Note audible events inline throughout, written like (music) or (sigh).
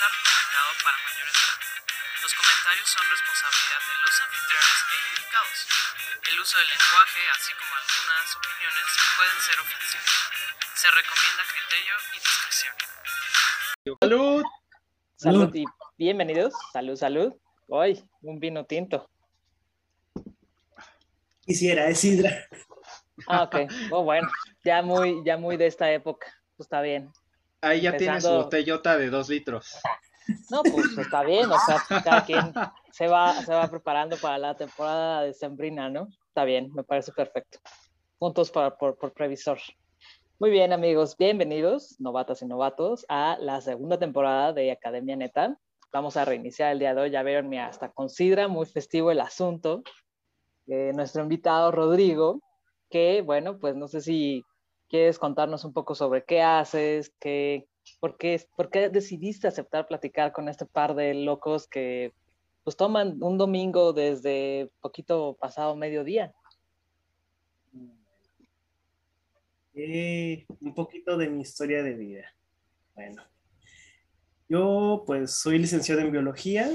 está recomendado para mayores de edad. Los comentarios son responsabilidad de los anfitriones e indicados. El uso del lenguaje, así como algunas opiniones, pueden ser ofensivos. Se recomienda criterio y discreción. ¡Salud! Salud y bienvenidos. Salud, salud. Hoy, un vino tinto. Quisiera, es sidra. Ah, ok. Oh, bueno, ya muy, ya muy de esta época. Pues está bien. Ahí ya tiene su botellota de dos litros. No, pues está bien. O sea, cada quien (laughs) se va, se va preparando para la temporada de Sembrina, ¿no? Está bien, me parece perfecto. Puntos para, por, por previsor. Muy bien, amigos. Bienvenidos, novatas y novatos, a la segunda temporada de Academia Neta. Vamos a reiniciar el día de hoy. Ya vieron, mira, hasta considera muy festivo el asunto. Eh, nuestro invitado Rodrigo, que bueno, pues no sé si quieres contarnos un poco sobre qué haces, qué, por, qué, por qué decidiste aceptar platicar con este par de locos que pues toman un domingo desde poquito pasado mediodía. Eh, un poquito de mi historia de vida. Bueno, yo pues soy licenciado en biología.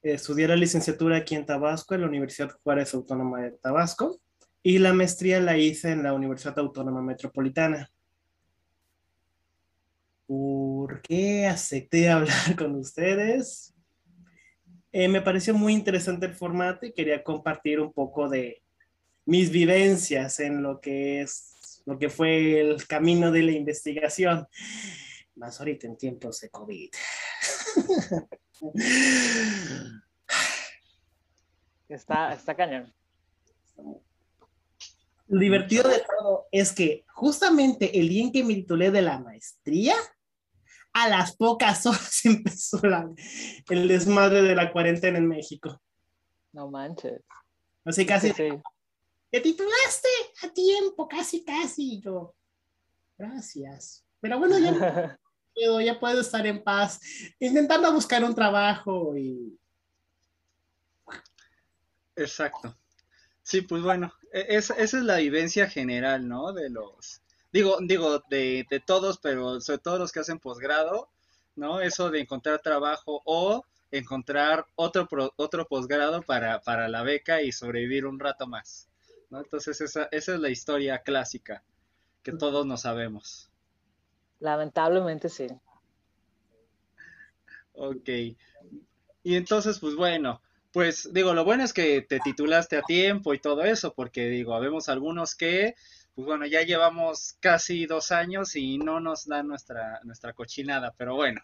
Estudié la licenciatura aquí en Tabasco, en la Universidad Juárez Autónoma de Tabasco, y la maestría la hice en la Universidad Autónoma Metropolitana. ¿Por qué acepté (laughs) hablar con ustedes? Eh, me pareció muy interesante el formato y quería compartir un poco de, mis vivencias en lo que es lo que fue el camino de la investigación, más ahorita en tiempos de COVID. Está, está cañón. Lo divertido de todo es que justamente el día en que me titulé de la maestría, a las pocas (laughs) horas empezó la- el desmadre de la cuarentena en México. No manches. Así casi, Sí, sí. te titulaste a tiempo, casi, casi. Y yo, gracias. Pero bueno, ya (laughs) puedo, ya puedo estar en paz, intentando buscar un trabajo y Exacto. Sí, pues bueno, e- es- esa es la vivencia general, ¿no? De los, digo, digo, de, de todos, pero sobre todo los que hacen posgrado, ¿no? Eso de encontrar trabajo o encontrar otro, pro- otro posgrado para, para la beca y sobrevivir un rato más, ¿no? Entonces esa, esa es la historia clásica que todos no sabemos. Lamentablemente sí. Ok. Y entonces, pues bueno, pues digo, lo bueno es que te titulaste a tiempo y todo eso, porque digo, habemos algunos que, pues bueno, ya llevamos casi dos años y no nos dan nuestra, nuestra cochinada, pero bueno,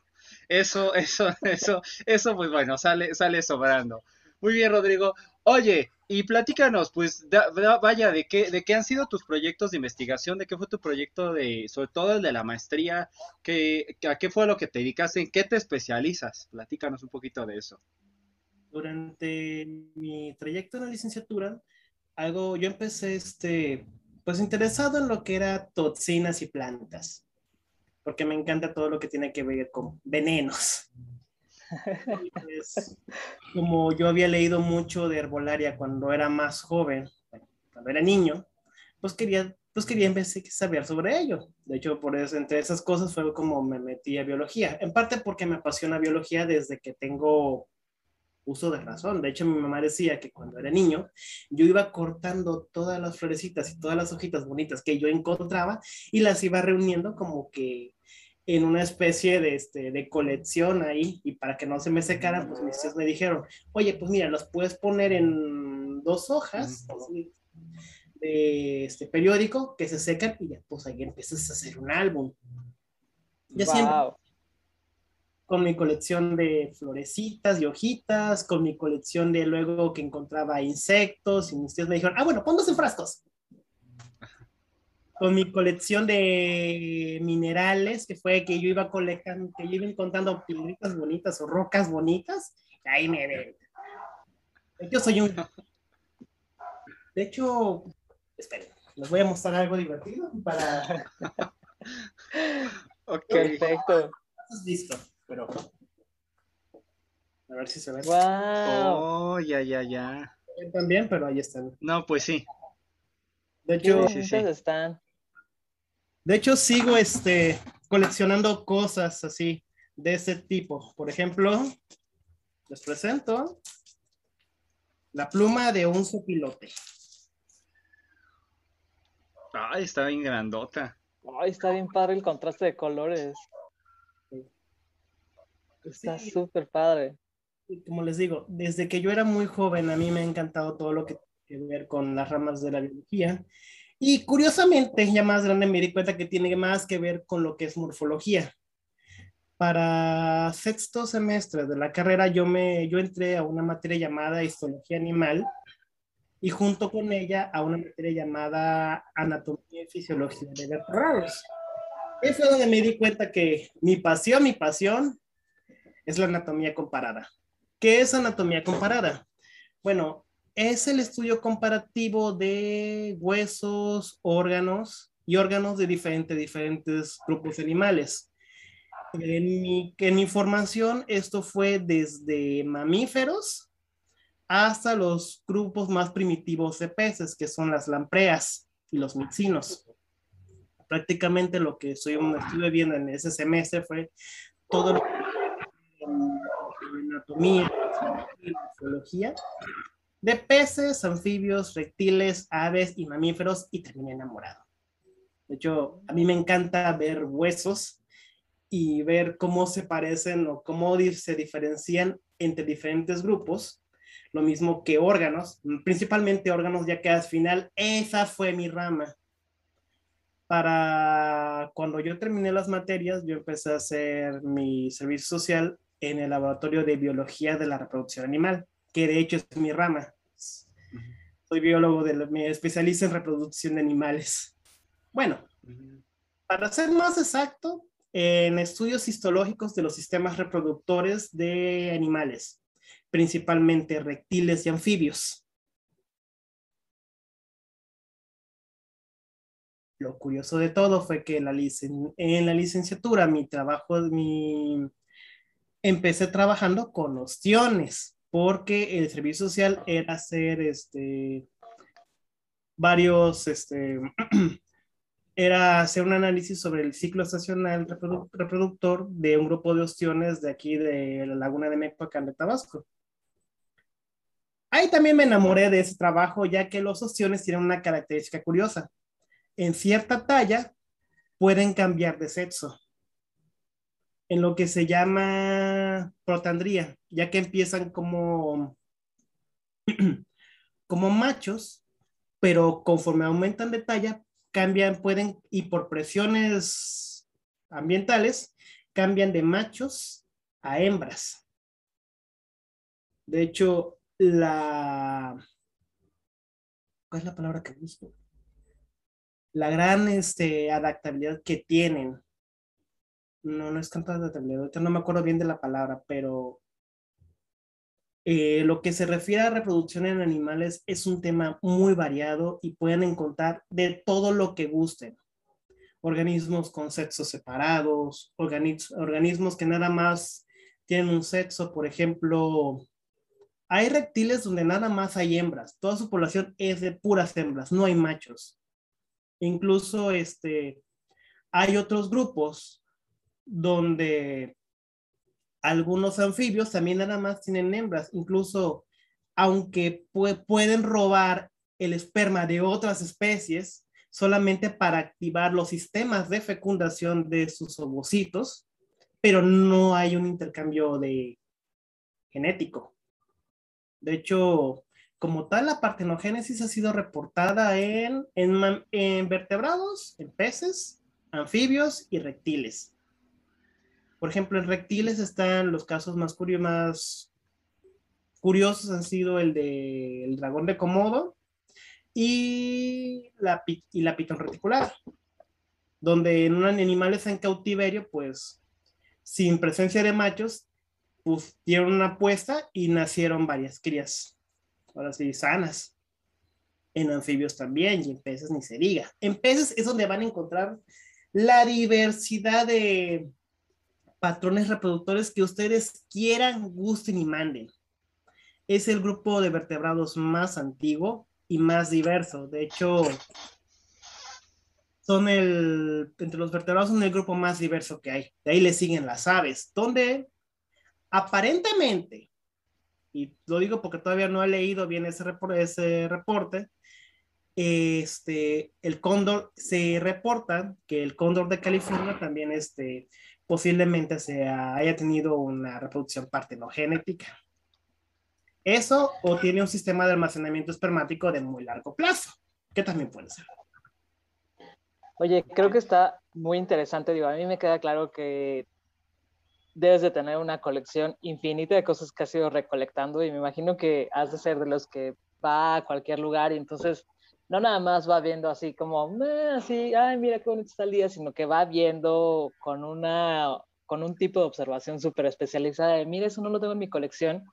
eso, eso, (laughs) eso, eso, pues bueno, sale, sale sobrando. Muy bien, Rodrigo. Oye, y platícanos, pues, da- da- vaya, de qué, de qué han sido tus proyectos de investigación, de qué fue tu proyecto de, sobre todo el de la maestría, ¿Qué, ¿A qué fue lo que te dedicaste? ¿En qué te especializas? Platícanos un poquito de eso. Durante mi trayecto en la licenciatura, algo, yo empecé, este, pues interesado en lo que era toxinas y plantas, porque me encanta todo lo que tiene que ver con venenos. Pues, como yo había leído mucho de herbolaria cuando era más joven, cuando era niño, pues quería, pues quería saber sobre ello. De hecho, por eso, entre esas cosas fue como me metí a biología. En parte porque me apasiona biología desde que tengo uso de razón. De hecho, mi mamá decía que cuando era niño, yo iba cortando todas las florecitas y todas las hojitas bonitas que yo encontraba y las iba reuniendo como que en una especie de, este, de colección ahí y para que no se me secaran, pues mis tíos me dijeron, oye, pues mira, los puedes poner en dos hojas así, de este periódico que se secan y ya pues ahí empiezas a hacer un álbum. Yo siempre Wow. Con mi colección de florecitas y hojitas, con mi colección de luego que encontraba insectos y mis tíos me dijeron, ah, bueno, ponlos en frascos. Con mi colección de minerales, que fue que yo iba colectando, que yo iba encontrando piedritas bonitas o rocas bonitas, ahí me ven. Yo soy un... De hecho, esperen, les voy a mostrar algo divertido para... (laughs) Ok. Perfecto. Has visto, pero... A ver si se ve. Wow. Oh, ya, ya, ya. También, pero ahí están. No, pues sí. De hecho, sí, sí. están. de hecho sigo este coleccionando cosas así de ese tipo. Por ejemplo, les presento la pluma de un sopilote. Ay, está bien grandota. Ay, está bien padre el contraste de colores. Está súper padre. Como les digo, desde que yo era muy joven, a mí me ha encantado todo lo que tiene que ver con las ramas de la biología. Y curiosamente, ya más grande me di cuenta que tiene más que ver con lo que es morfología. Para sexto semestre de la carrera, yo, me, yo entré a una materia llamada histología animal y junto con ella a una materia llamada anatomía y fisiología de vertebrados. Eso es donde me di cuenta que mi pasión, mi pasión es la anatomía comparada. ¿Qué es anatomía comparada? Bueno, es el estudio comparativo de huesos, órganos y órganos de diferentes, diferentes grupos animales. En mi, en mi formación, esto fue desde mamíferos hasta los grupos más primitivos de peces, que son las lampreas y los mixinos. Prácticamente lo que estoy, estuve viendo en ese semestre fue todo lo que anatomía y de peces, anfibios, reptiles, aves y mamíferos y terminé enamorado. De hecho, a mí me encanta ver huesos y ver cómo se parecen o cómo se diferencian entre diferentes grupos. Lo mismo que órganos, principalmente órganos, ya que al final esa fue mi rama. Para cuando yo terminé las materias, yo empecé a hacer mi servicio social en el laboratorio de biología de la reproducción animal que de hecho es mi rama. Soy biólogo, de, me especializo en reproducción de animales. Bueno, para ser más exacto, en estudios histológicos de los sistemas reproductores de animales, principalmente reptiles y anfibios. Lo curioso de todo fue que la, en la licenciatura, mi trabajo, mi... empecé trabajando con ostiones, porque el servicio social era hacer este, varios, este, (clears throat) era hacer un análisis sobre el ciclo estacional reproductor de un grupo de ostiones de aquí de la laguna de Mecpacán de Tabasco. Ahí también me enamoré de ese trabajo, ya que los ostiones tienen una característica curiosa. En cierta talla pueden cambiar de sexo en lo que se llama protandría, ya que empiezan como, (clears throat) como machos, pero conforme aumentan de talla, cambian, pueden, y por presiones ambientales, cambian de machos a hembras. De hecho, la... ¿Cuál es la palabra que busco? La gran este, adaptabilidad que tienen no, no es cantar de ahorita no me acuerdo bien de la palabra, pero eh, lo que se refiere a reproducción en animales es un tema muy variado y pueden encontrar de todo lo que gusten. Organismos con sexos separados, organismos que nada más tienen un sexo, por ejemplo, hay reptiles donde nada más hay hembras, toda su población es de puras hembras, no hay machos. Incluso este, hay otros grupos donde algunos anfibios también nada más tienen hembras, incluso aunque pueden robar el esperma de otras especies solamente para activar los sistemas de fecundación de sus ovocitos, pero no hay un intercambio de genético. De hecho, como tal, la partenogénesis ha sido reportada en, en vertebrados, en peces, anfibios y reptiles. Por ejemplo, en reptiles están los casos más, curiosos, más curiosos han sido el del dragón de Komodo y la, y la pitón reticular, donde en animales en cautiverio, pues sin presencia de machos, pues dieron una puesta y nacieron varias crías, ahora sí, sanas. En anfibios también y en peces ni se diga. En peces es donde van a encontrar la diversidad de, patrones reproductores que ustedes quieran, gusten y manden. Es el grupo de vertebrados más antiguo y más diverso. De hecho, son el, entre los vertebrados son el grupo más diverso que hay. De ahí le siguen las aves, donde aparentemente, y lo digo porque todavía no he leído bien ese, ese reporte, este, el cóndor se reporta que el cóndor de California también este, posiblemente se haya tenido una reproducción partenogenética. Eso o tiene un sistema de almacenamiento espermático de muy largo plazo, que también puede ser. Oye, creo que está muy interesante. Digo, a mí me queda claro que debes de tener una colección infinita de cosas que has ido recolectando y me imagino que has de ser de los que va a cualquier lugar y entonces no nada más va viendo así como, así, ay, mira qué bonito está el día, sino que va viendo con una con un tipo de observación súper especializada de, mira, eso no lo tengo en mi colección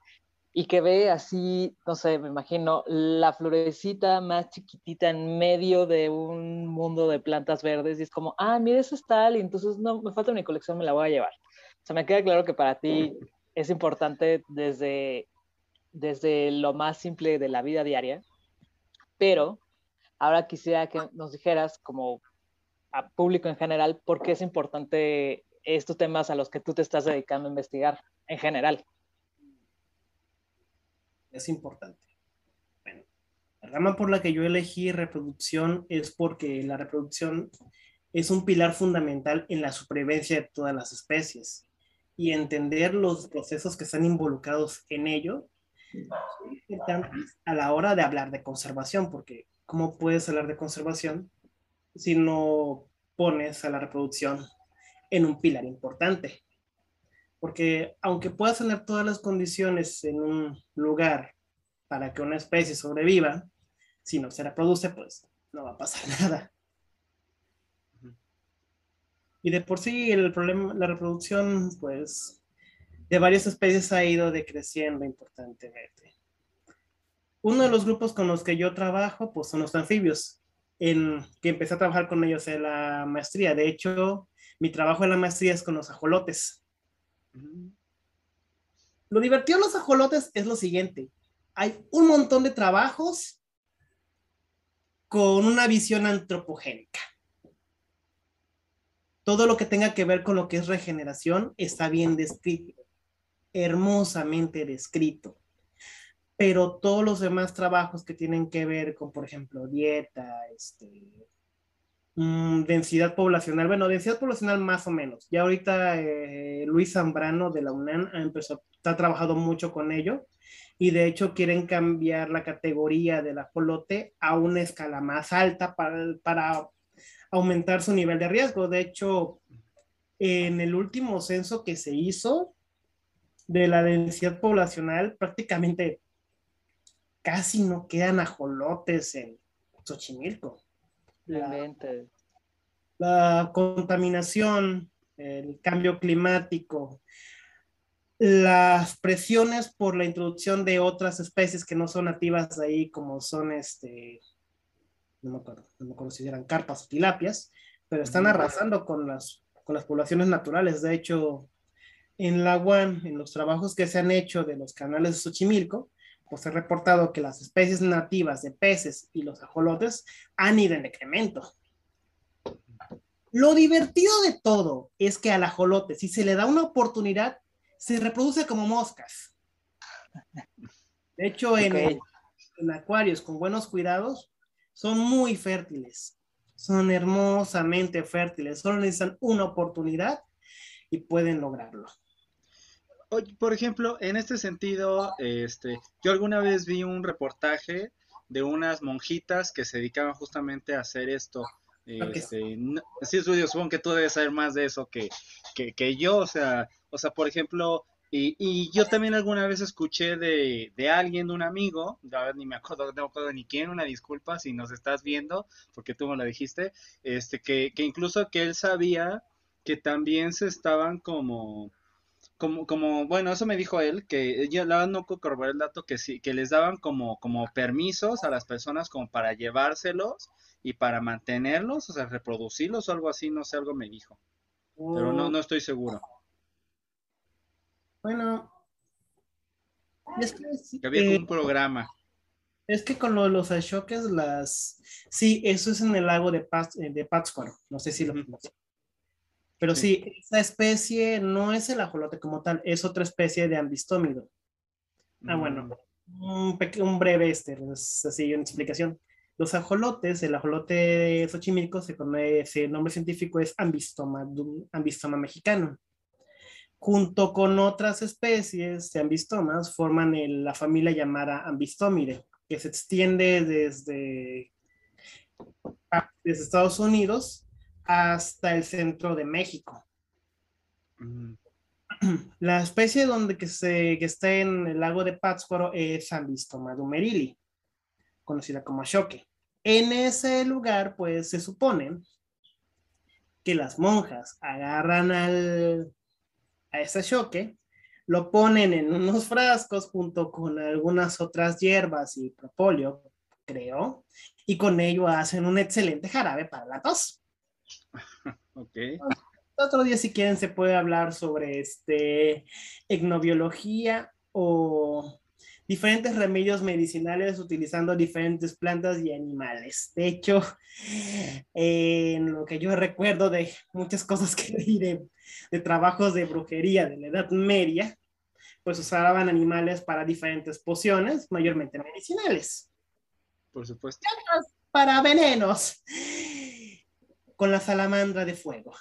y que ve así, no sé, me imagino, la florecita más chiquitita en medio de un mundo de plantas verdes y es como, ah, mira, eso es tal, y entonces no, me falta mi colección, me la voy a llevar. O sea, me queda claro que para ti (laughs) es importante desde, desde lo más simple de la vida diaria, pero ahora quisiera que nos dijeras, como a público en general, por qué es importante estos temas a los que tú te estás dedicando a investigar en general es importante. Bueno, la rama por la que yo elegí reproducción es porque la reproducción es un pilar fundamental en la supervivencia de todas las especies y entender los procesos que están involucrados en ello a la hora de hablar de conservación, porque ¿cómo puedes hablar de conservación si no pones a la reproducción en un pilar importante? porque aunque puedas tener todas las condiciones en un lugar para que una especie sobreviva, si no se reproduce, pues no va a pasar (laughs) nada. Y de por sí el problema, la reproducción, pues, de varias especies ha ido decreciendo importantemente. Uno de los grupos con los que yo trabajo, pues, son los anfibios, en que empecé a trabajar con ellos en la maestría. De hecho, mi trabajo en la maestría es con los ajolotes. Lo divertido de los ajolotes es lo siguiente. Hay un montón de trabajos con una visión antropogénica. Todo lo que tenga que ver con lo que es regeneración está bien descrito, hermosamente descrito. Pero todos los demás trabajos que tienen que ver con, por ejemplo, dieta, este, Mm, densidad poblacional, bueno, densidad poblacional más o menos. Ya ahorita eh, Luis Zambrano de la UNAM ha, empezado, ha trabajado mucho con ello y de hecho quieren cambiar la categoría del ajolote a una escala más alta para, para aumentar su nivel de riesgo. De hecho, en el último censo que se hizo de la densidad poblacional, prácticamente casi no quedan ajolotes en Xochimilco. La, contaminación, el cambio climático, las presiones por la introducción de otras especies que no son nativas de ahí, como son este, no me acuerdo, no me acuerdo si eran carpas o tilapias, pero están arrasando con las, con las poblaciones naturales. De hecho, en la UAN, en los trabajos que se han hecho de los canales de Xochimilco, pues he reportado que las especies nativas de peces y los ajolotes han ido en decremento. Lo divertido de todo es que al ajolote, si se le da una oportunidad, se reproduce como moscas. De hecho, en, en acuarios con buenos cuidados, son muy fértiles. Son hermosamente fértiles. Solo necesitan una oportunidad y pueden lograrlo por ejemplo, en este sentido, este, yo alguna vez vi un reportaje de unas monjitas que se dedicaban justamente a hacer esto. Este, sí, supongo que tú debes saber más de eso que, que, yo, o sea, o sea, por ejemplo, y, y, yo también alguna vez escuché de, de alguien, de un amigo, ya ni me acuerdo, no me acuerdo ni quién, una disculpa si nos estás viendo, porque tú me lo dijiste, este, que, que incluso que él sabía que también se estaban como como, como, bueno, eso me dijo él, que yo la no corroboré el dato que sí, que les daban como, como permisos a las personas como para llevárselos y para mantenerlos, o sea, reproducirlos o algo así, no sé, algo me dijo. Pero no, no estoy seguro. Bueno, es que, había un programa. Es que con lo los ashoques, las... Sí, eso es en el lago de, eh, de Pátzcuaro. No sé si lo. Pero sí. esa especie no es el ajolote como tal, es otra especie de ambistómido. Ah, bueno, mm. un, un breve este, es así una explicación. Los ajolotes, el ajolote xochimilco se conoce, el nombre científico es ambistoma, ambistoma mexicano. Junto con otras especies de ambistomas, forman la familia llamada ambistomide, que se extiende desde, desde Estados Unidos hasta el centro de México. Mm. (clears throat) La especie donde que, se, que está en el lago de Pátzcuaro es Ambistoma dumerili, conocida como ashoque. En ese lugar, pues se supone que las monjas agarran al, a ese choque, lo ponen en unos frascos junto con algunas otras hierbas y propóleo, creo, y con ello hacen un excelente jarabe para la tos. Ok. Otro día, si quieren, se puede hablar sobre este, etnobiología o diferentes remedios medicinales utilizando diferentes plantas y animales. De hecho, en lo que yo recuerdo de muchas cosas que leí de, trabajos de brujería de la Edad Media, pues usaban animales para diferentes pociones, mayormente medicinales. Por supuesto. Para venenos, con la salamandra de fuego.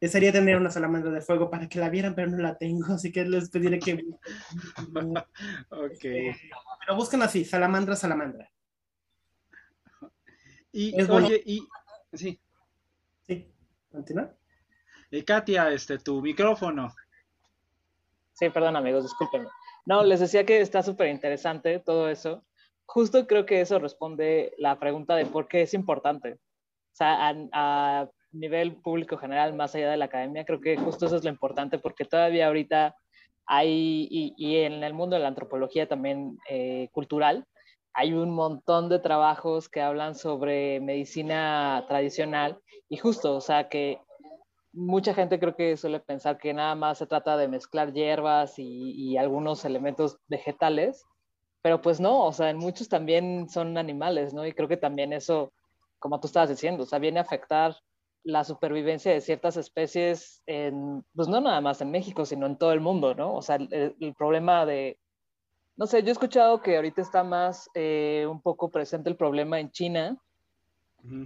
Desearía tener una salamandra de fuego para que la vieran, pero no la tengo, (laughs) así que les pediré que... (laughs) ok. Pero busquen así, salamandra, salamandra. Y, oye, y... Sí. Sí, continúa. Y Katia, este, tu micrófono. Sí, perdón amigos, discúlpenme. No, les decía que está súper interesante todo eso. Justo creo que eso responde la pregunta de por qué es importante. Sea, a nivel público general, más allá de la academia, creo que justo eso es lo importante porque todavía ahorita hay, y, en el mundo de la antropología también eh, cultural, hay un montón de trabajos que hablan sobre medicina tradicional y justo, o sea, que mucha gente creo que suele pensar que nada más se trata de mezclar hierbas y, y, algunos elementos vegetales, pero pues no, o sea, en muchos también son animales, ¿no? Y creo que también eso, como tú estabas diciendo, o sea, viene a afectar la supervivencia de ciertas especies, en, pues no nada más en México, sino en todo el mundo, ¿no? O sea, el, problema de, no sé, yo he escuchado que ahorita está más eh, un poco presente el problema en China,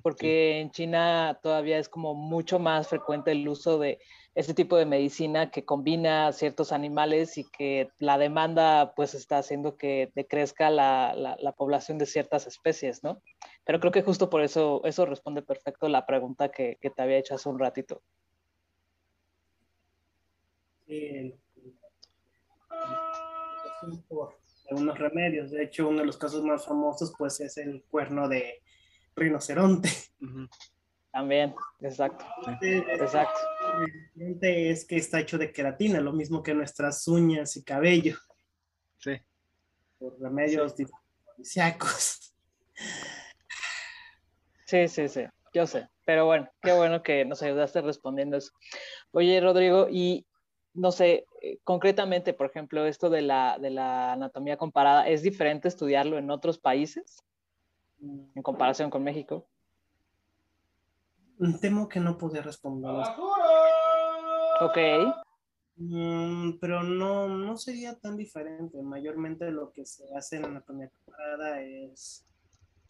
porque en China todavía es como mucho más frecuente el uso de este tipo de medicina que combina ciertos animales y que la demanda pues está haciendo que decrezca la, la, población de ciertas especies, ¿no? Pero creo que justo por eso eso responde perfecto la pregunta que, que te había hecho hace un ratito. Sí, por algunos remedios. De hecho, uno de los casos más famosos pues es el cuerno de rinoceronte. También, exacto. exacto. Es que está hecho de queratina, lo mismo que nuestras uñas y cabello. Sí. Por remedios sí. Sí, sí, sí, yo sé. Pero bueno, qué bueno que nos ayudaste respondiendo eso. Oye, Rodrigo, y no sé, eh, concretamente, por ejemplo, esto de la, de la anatomía comparada, ¿es diferente estudiarlo en otros países en comparación con México? Temo que no pude responder. Ok. Mm, pero no, no sería tan diferente. Mayormente lo que se hace en anatomía comparada es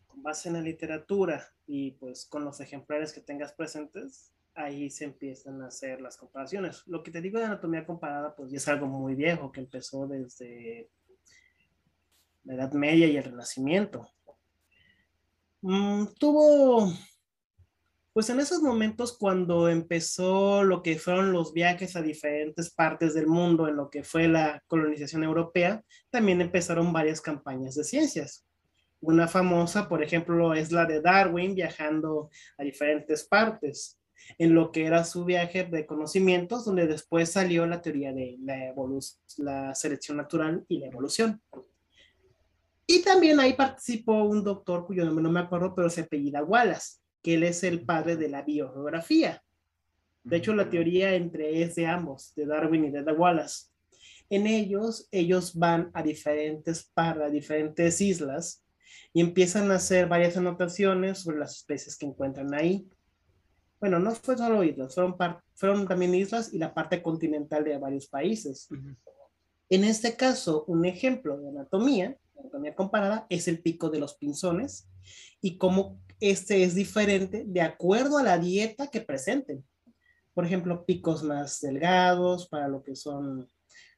con base en la literatura y pues con los ejemplares que tengas presentes, ahí se empiezan a hacer las comparaciones. Lo que te digo de anatomía comparada, pues ya es algo muy viejo que empezó desde la Edad Media y el Renacimiento. Mm, tuvo pues en esos momentos cuando empezó lo que fueron los viajes a diferentes partes del mundo, en lo que fue la colonización europea, también empezaron varias campañas de ciencias. Una famosa, por ejemplo, es la de Darwin viajando a diferentes partes, en lo que era su viaje de conocimientos, donde después salió la teoría de la, la selección natural y la evolución. Y también ahí participó un doctor cuyo nombre no me acuerdo, pero se apellida Wallace que él es el padre de la biogeografía. De hecho, la teoría entre es de ambos, de Darwin y de Wallace. En ellos, ellos van a diferentes, para diferentes islas y empiezan a hacer varias anotaciones sobre las especies que encuentran ahí. Bueno, no fue solo islas, fueron, fueron también islas y la parte continental de varios países. En este caso, un ejemplo de anatomía, anatomía comparada, es el pico de los pinzones y cómo este es diferente de acuerdo a la dieta que presenten. Por ejemplo, picos más delgados para lo que son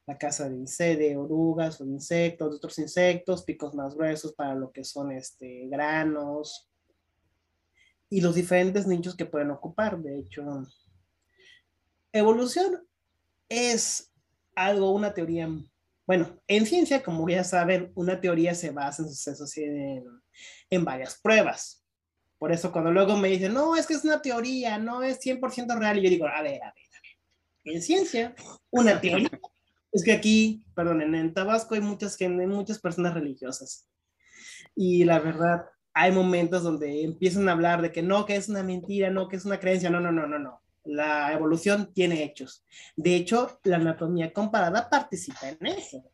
la caza de, de orugas o insectos, de otros insectos, picos más gruesos para lo que son este, granos y los diferentes nichos que pueden ocupar. De hecho, evolución es algo, una teoría, bueno, en ciencia, como ya saben, una teoría se basa en sucesos en, en varias pruebas. Por eso cuando luego me dicen, no, es que es una teoría, no es 100% real, y yo digo, a ver, a ver, a ver. En ciencia, una (laughs) teoría es que aquí, perdón, en Tabasco hay muchas, hay muchas personas religiosas. Y la verdad, hay momentos donde empiezan a hablar de que no, que es una mentira, no, que es una creencia. No, no, no, no, no. La evolución tiene hechos. De hecho, la anatomía comparada participa en eso.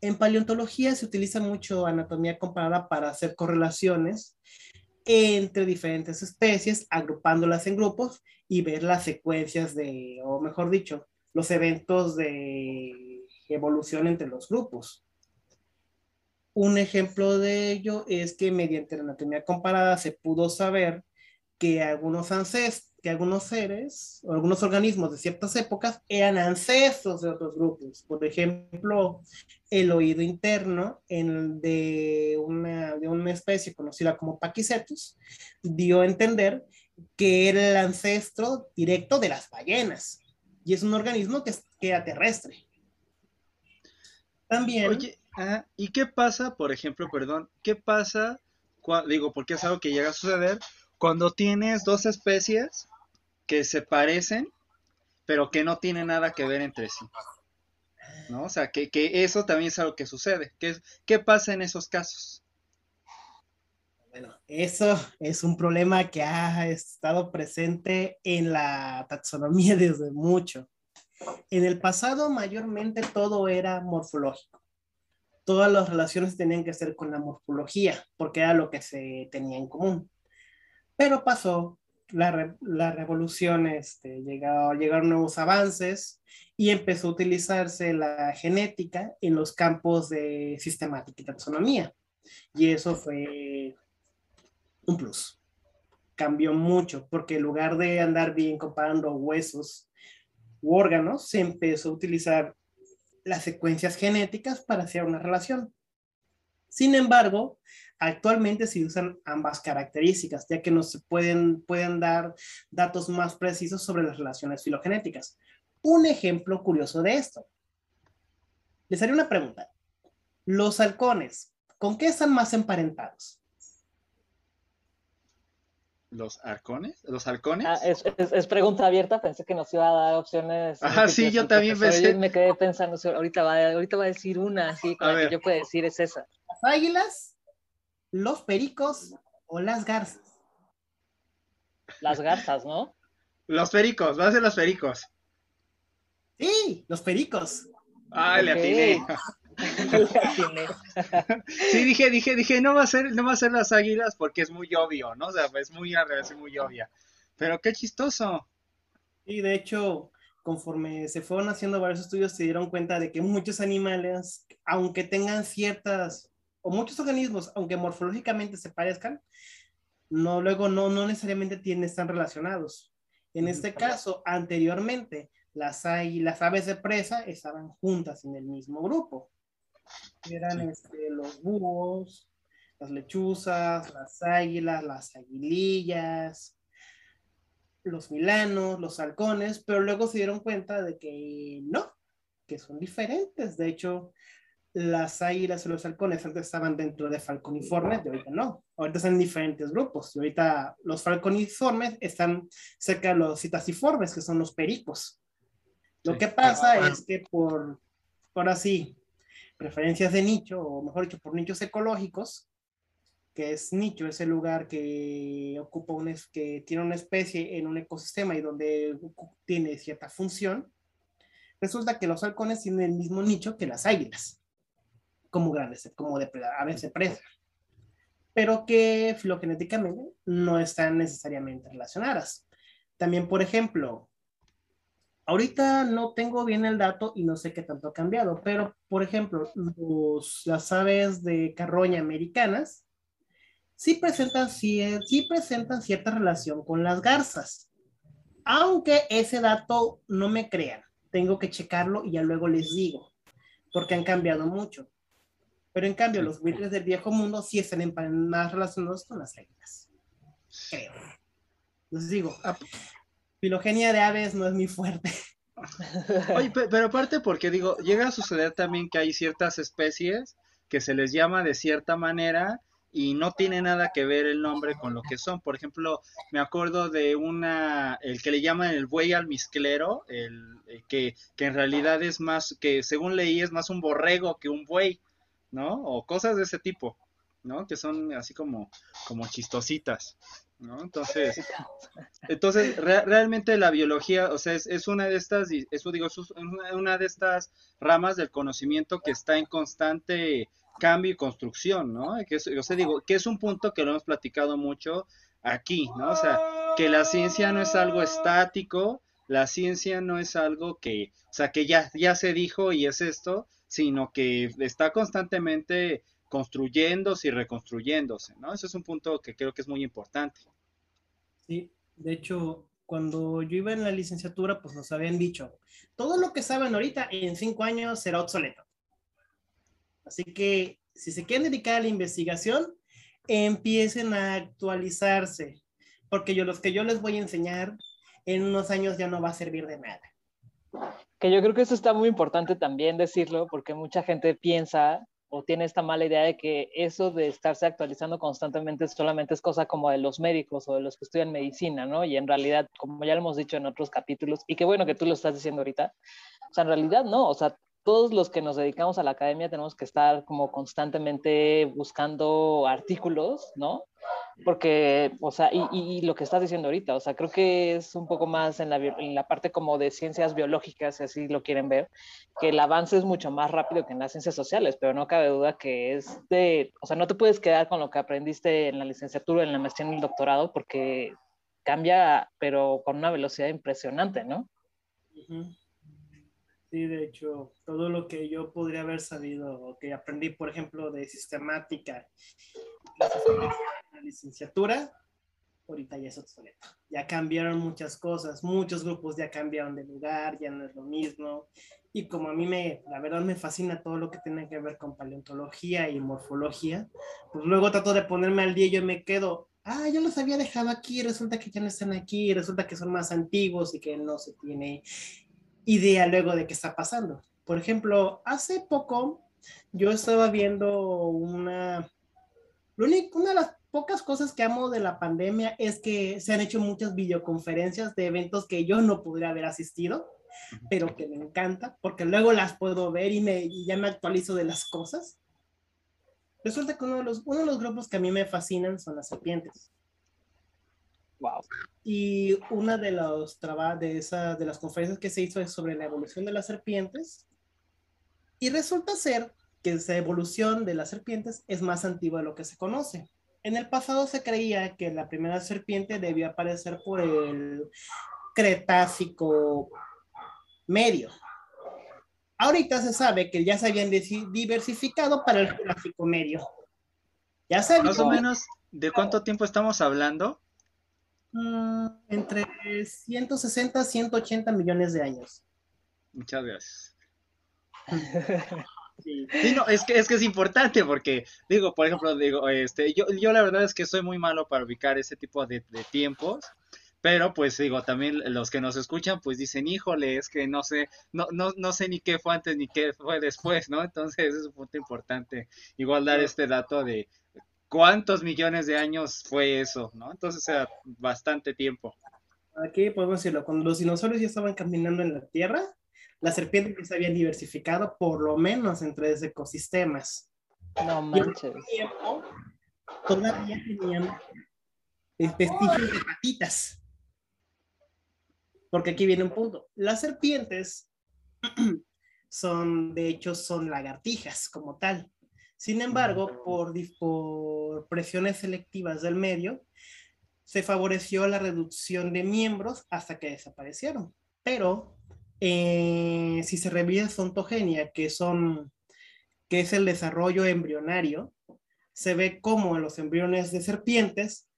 En paleontología se utiliza mucho anatomía comparada para hacer correlaciones entre diferentes especies, agrupándolas en grupos y ver las secuencias de, o mejor dicho, los eventos de evolución entre los grupos. Un ejemplo de ello es que mediante la anatomía comparada se pudo saber que algunos ancestros, que algunos seres o algunos organismos de ciertas épocas eran ancestros de otros grupos. Por ejemplo, el oído interno en, de, una, de una especie conocida como Paquicetus dio a entender que era el ancestro directo de las ballenas y es un organismo que queda terrestre. También. Oye, ah, ¿y qué pasa, por ejemplo, perdón, qué pasa, digo, porque es algo que llega a suceder, cuando tienes dos especies que se parecen, pero que no tienen nada que ver entre sí? ¿No? O sea, que, eso también es algo que sucede. ¿Qué, ¿Qué pasa en esos casos? Bueno, eso es un problema que ha estado presente en la taxonomía (laughs) desde mucho. En el pasado mayormente todo era morfológico. Todas las relaciones tenían que ser con la morfología, porque era lo que se tenía en común. Pero pasó la, la revolución, este, llegaron nuevos avances y empezó a utilizarse la genética en los campos de sistemática y taxonomía. Y eso fue un plus. Cambió mucho porque en lugar de andar bien comparando huesos u órganos, se empezó a utilizar las secuencias genéticas para hacer una relación. Sin embargo, actualmente se usan ambas características, ya que nos pueden, pueden dar datos más precisos sobre las relaciones filogenéticas. Un ejemplo curioso de esto. Les haré una pregunta. Los halcones, ¿con qué están más emparentados? ¿Los halcones? ¿Los halcones? Ah, es, pregunta abierta, pensé que nos iba a dar opciones. Ah, sí, yo también pensé. Me quedé pensando, ahorita va, ahorita va a decir una, así, que yo puedo decir es esa. Las águilas, los pericos o las garzas. Las garzas, ¿no? Los pericos, va a ser los pericos. Sí, los pericos. Ah, (laughs) le atiné. sí, dije, dije, dije, no va a ser, no va a ser las águilas porque es muy obvio, ¿no? O sea, es muy una relación muy obvia. Pero qué chistoso. Y de hecho, conforme se fueron haciendo varios estudios, se dieron cuenta de que muchos animales, aunque tengan ciertas, o muchos organismos, aunque morfológicamente se parezcan, no, luego no, no necesariamente tienen, están relacionados. En este caso, anteriormente, las, las aves de presa estaban juntas en el mismo grupo eran este, los búhos, las lechuzas, las águilas, las aguilillas, los milanos, los halcones, pero luego se dieron cuenta de que no, que son diferentes. De hecho, las águilas y los halcones antes estaban dentro de falconiformes, de ahorita no. Ahorita están en diferentes grupos. Y ahorita los falconiformes están cerca de los citasiformes, que son los pericos. Lo que pasa es que por, por así, preferencias de nicho, o mejor dicho, por nichos ecológicos, que es nicho, es el lugar que ocupa un, que tiene una especie en un ecosistema y donde tiene cierta función, resulta que los halcones tienen el mismo nicho que las águilas. Como grandes, como aves de presa, pero que filogenéticamente no están necesariamente relacionadas. También, por ejemplo, ahorita no tengo bien el dato y no sé qué tanto ha cambiado, pero, por ejemplo, las aves de carroña americanas sí presentan, sí presentan cierta relación con las garzas, aunque ese dato no me crean, tengo que checarlo y ya luego les digo, porque han cambiado mucho. Pero en cambio, los buitres del viejo mundo sí están más relacionados con las águilas. Creo. Les digo, ah, filogenia de aves no es muy fuerte. (laughs) Oye, pero aparte porque digo, llega a suceder también que hay ciertas especies que se les llama de cierta manera y no tiene nada que ver el nombre con lo que son. Por ejemplo, me acuerdo de una, el que le llaman el buey almizclero, el, eh, que, que en realidad es más, que según leí es más un borrego que un buey, ¿no? O cosas de ese tipo, ¿no? Que son así como, como chistositas. ¿no? Entonces, entonces realmente la biología, o sea, es, es, una de estas, eso digo, es una de estas ramas del conocimiento que está en constante cambio y construcción, ¿no? Que es, digo, que es un punto que lo hemos platicado mucho aquí, ¿no? O sea, que la ciencia no es algo estático, la ciencia no es algo que, o sea, que ya, ya se dijo y es esto, sino que está constantemente construyéndose y reconstruyéndose, ¿no? Ese es un punto que creo que es muy importante. Sí, de hecho, cuando yo iba en la licenciatura, pues nos habían dicho, todo lo que saben ahorita en cinco años será obsoleto. Así que si se quieren dedicar a la investigación, empiecen a actualizarse, porque yo los que yo les voy a enseñar en unos años ya no va a servir de nada. Que yo creo que eso está muy importante también decirlo, porque mucha gente piensa o tiene esta mala idea de que eso de estarse actualizando constantemente solamente es cosa como de los médicos o de los que estudian medicina, ¿no? Y en realidad, como ya lo hemos dicho en otros capítulos, y qué bueno que tú lo estás diciendo ahorita, o sea, en realidad no, o sea, todos los que nos dedicamos a la academia tenemos que estar como constantemente buscando artículos, ¿no? Porque, o sea, y, lo que estás diciendo ahorita, o sea, creo que es un poco más en la, en la, parte como de ciencias biológicas, si así lo quieren ver, que el avance es mucho más rápido que en las ciencias sociales, pero no cabe duda que es de, o sea, no te puedes quedar con lo que aprendiste en la licenciatura, en la maestría, en el doctorado, porque cambia, pero con una velocidad impresionante, ¿no? Sí, de hecho, todo lo que yo podría haber sabido o que aprendí, por ejemplo, de sistemática, la licenciatura, ahorita ya es obsoleto. Ya cambiaron muchas cosas, muchos grupos ya cambiaron de lugar, ya no es lo mismo. Y como a mí me, la verdad me fascina todo lo que tiene que ver con paleontología y morfología, pues luego trato de ponerme al día y yo me quedo, ah, yo los había dejado aquí, resulta que ya no están aquí, resulta que son más antiguos y que no se tiene idea luego de qué está pasando. Por ejemplo, hace poco yo estaba viendo una... Una de las pocas cosas que amo de la pandemia es que se han hecho muchas videoconferencias de eventos que yo no podría haber asistido, pero que me encanta, porque luego las puedo ver y, me, ya me actualizo de las cosas. Resulta que uno de, los, uno de los grupos que a mí me fascinan son las serpientes. Y una de, los de, esa, de las conferencias que se hizo es sobre la evolución de las serpientes. Y resulta ser que esa evolución de las serpientes es más antigua de lo que se conoce. En el pasado se creía que la primera serpiente debía aparecer por el Cretácico medio. Ahorita se sabe que ya se habían diversificado para el Jurásico medio. Ya sabía. Más o menos, ¿de cuánto tiempo estamos hablando? Mm, entre 160 y 180 millones de años. Muchas gracias. (laughs) Sí. no, es que, es que es importante porque, digo, por ejemplo, digo, este, yo, yo la verdad es que soy muy malo para ubicar ese tipo de, tiempos, pero pues digo, también los que nos escuchan pues dicen, híjole, es que no sé, no, no, no sé ni qué fue antes ni qué fue después, ¿no? Entonces es un punto importante, igual dar este dato de, cuántos millones de años fue eso, ¿no? Entonces, era bastante tiempo. Aquí podemos decirlo, cuando los dinosaurios ya estaban caminando en la Tierra, las serpientes ya se habían diversificado por lo menos en tres ecosistemas. No manches. Tiempo, todavía tenían vestigios de patitas. Porque aquí viene un punto. Las serpientes (clears throat) son, de hecho, son lagartijas como tal Sin embargo, por, por presiones selectivas del medio, se favoreció la reducción de miembros hasta que desaparecieron. Pero eh, si se revisa ontogenia, que, son, que es el desarrollo embrionario, se ve como los embriones de serpientes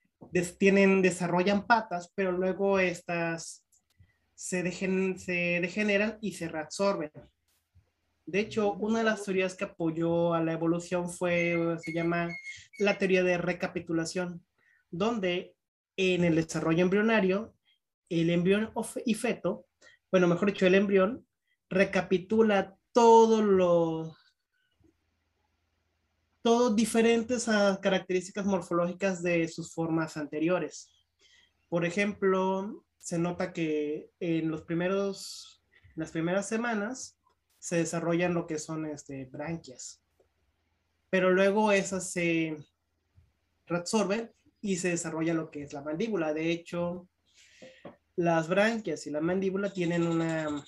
tienen, desarrollan patas, pero luego estas se, se degeneran y se reabsorben. De hecho, una de las teorías que apoyó a la evolución fue, se llama la teoría de recapitulación, donde en el desarrollo embrionario, el embrión y feto, bueno, mejor dicho, el embrión recapitula todos los todos diferentes a características morfológicas de sus formas anteriores. Por ejemplo, se nota que en los primeros, las primeras semanas se desarrollan lo que son este, branquias, pero luego esas se reabsorben y se desarrolla lo que es la mandíbula. De hecho, las branquias y la mandíbula tienen una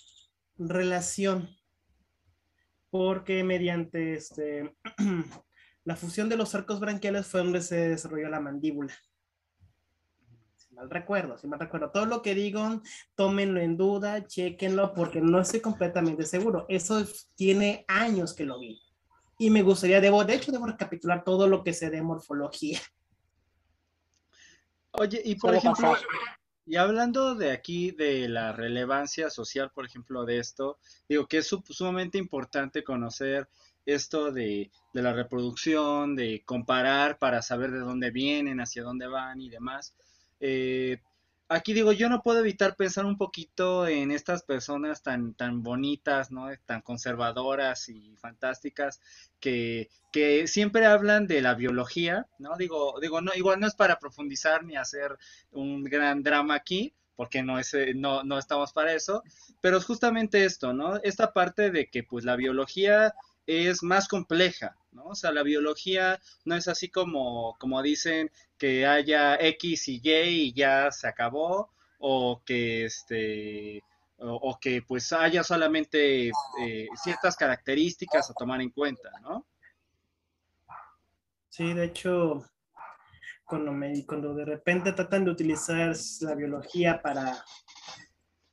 relación porque mediante este (clears throat) La fusión de los arcos branquiales fue donde se desarrolló la mandíbula. Si mal recuerdo, si mal recuerdo. Todo lo que digo, tómenlo en duda, chequenlo, porque no estoy completamente seguro. Eso tiene años que lo vi. Y me gustaría, debo, de hecho, debo recapitular todo lo que sé de morfología. Oye, y por ejemplo, y hablando de aquí de la relevancia social, por ejemplo, de esto, digo que es sumamente importante conocer esto de, la reproducción, de comparar para saber de dónde vienen, hacia dónde van y demás. Eh, aquí digo, yo no puedo evitar pensar un poquito en estas personas tan, tan bonitas, ¿no? Tan conservadoras y fantásticas que, que siempre hablan de la biología, ¿no? Digo, digo, no, igual no es para profundizar ni hacer un gran drama aquí, porque no, es, no, no estamos para eso, pero es justamente esto, ¿no? Esta parte de que pues la biología es más compleja, ¿no? O sea, la biología no es así como, como dicen que haya X y Y y ya se acabó, o que este o, que pues haya solamente eh, ciertas características a tomar en cuenta, ¿no? Sí, de hecho, cuando, me, cuando de repente tratan de utilizar la biología para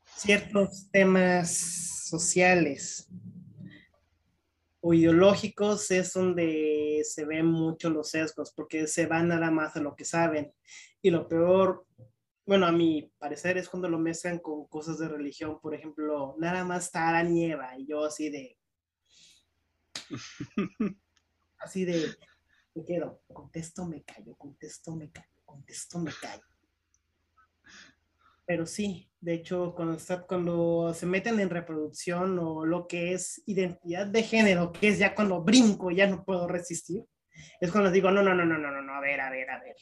ciertos temas sociales o ideológicos es donde se ven mucho los sesgos, porque se van nada más a lo que saben. Y lo peor, bueno, a mi parecer es cuando lo mezclan con cosas de religión, por ejemplo, nada más Tara nieva, y yo así de... (laughs) así de, me quedo, contesto, me callo, contesto, me callo, contesto, me callo. Pero sí, de hecho, cuando, cuando se meten en reproducción o lo que es identidad de género, que es ya cuando brinco, ya no puedo resistir, es cuando digo, no, no, no, no, no, no, a ver, a ver, a ver.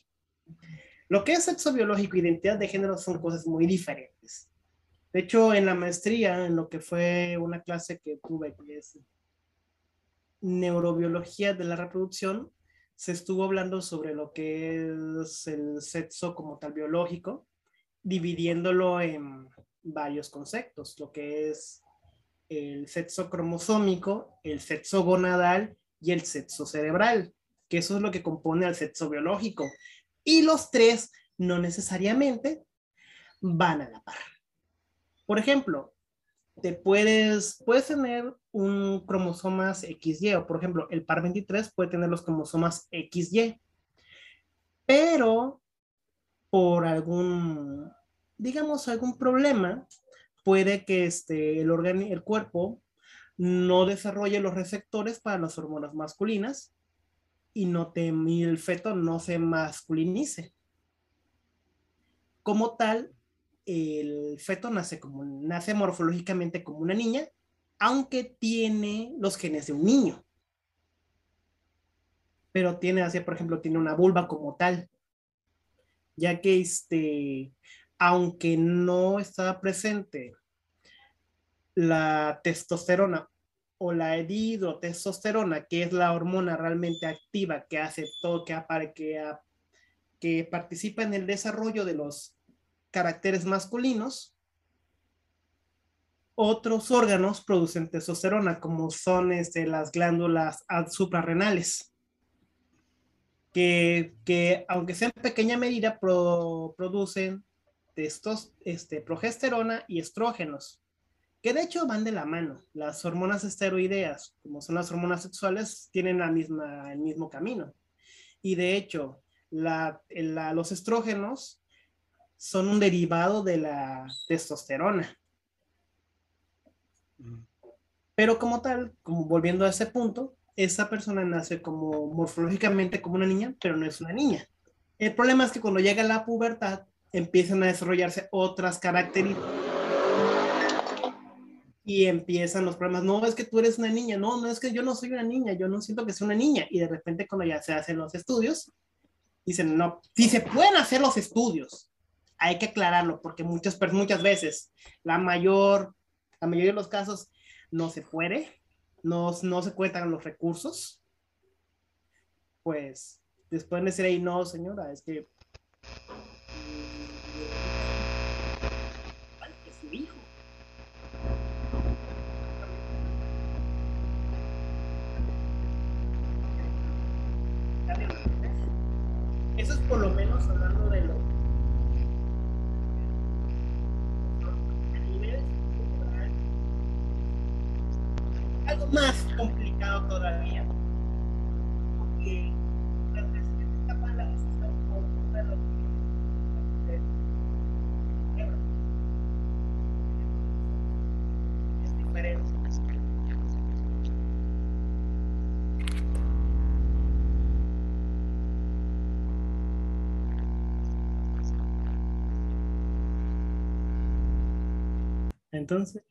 Lo que es sexo biológico e identidad de género son cosas muy diferentes. De hecho, en la maestría, en lo que fue una clase que tuve, que es neurobiología de la reproducción, se estuvo hablando sobre lo que es el sexo como tal biológico dividiéndolo en varios conceptos, lo que es el sexo cromosómico, el sexo gonadal y el sexo cerebral, que eso es lo que compone al sexo biológico. Y los tres no necesariamente van a la par. Por ejemplo, te puedes, puedes tener un cromosomas XY, o por ejemplo, el par 23 puede tener los cromosomas XY, pero por algún, digamos, algún problema, puede que este, el, el cuerpo no desarrolle los receptores para las hormonas masculinas y, no el feto no se masculinice. Como tal, el feto nace, como, nace morfológicamente como una niña, aunque tiene los genes de un niño. Pero tiene, así, por ejemplo, tiene una vulva como tal ya que este, aunque no está presente la testosterona o la hidrotestosterona, que es la hormona realmente activa que hace todo, que, que, que participa en el desarrollo de los caracteres masculinos, otros órganos producen testosterona, como son este, las glándulas suprarrenales. Que, que aunque sea en pequeña medida, pro- producen testos, este, progesterona y estrógenos, que de hecho van de la mano. Las hormonas esteroideas, como son las hormonas sexuales, tienen la misma, el mismo camino. Y de hecho, la, la- los estrógenos son un derivado de la testosterona. Pero como tal, como volviendo a ese punto, esa persona nace como morfológicamente como una niña, pero no es una niña. El problema es que cuando llega la pubertad, empiezan a desarrollarse otras características. Y empiezan los problemas. No, es que tú eres una niña. No, no es que yo no soy una niña. Yo no siento que soy una niña. Y de repente cuando ya se hacen los estudios, dicen, no, si se pueden hacer los estudios, hay que aclararlo porque muchas, muchas veces, la mayor, la mayoría de los casos, no se puede, no, no se cuentan los recursos, pues les pueden decir ahí, no, señora, es que... Es su hijo. Eso es por lo menos hablando algo más complicado todavía. Porque la por es diferente. Entonces,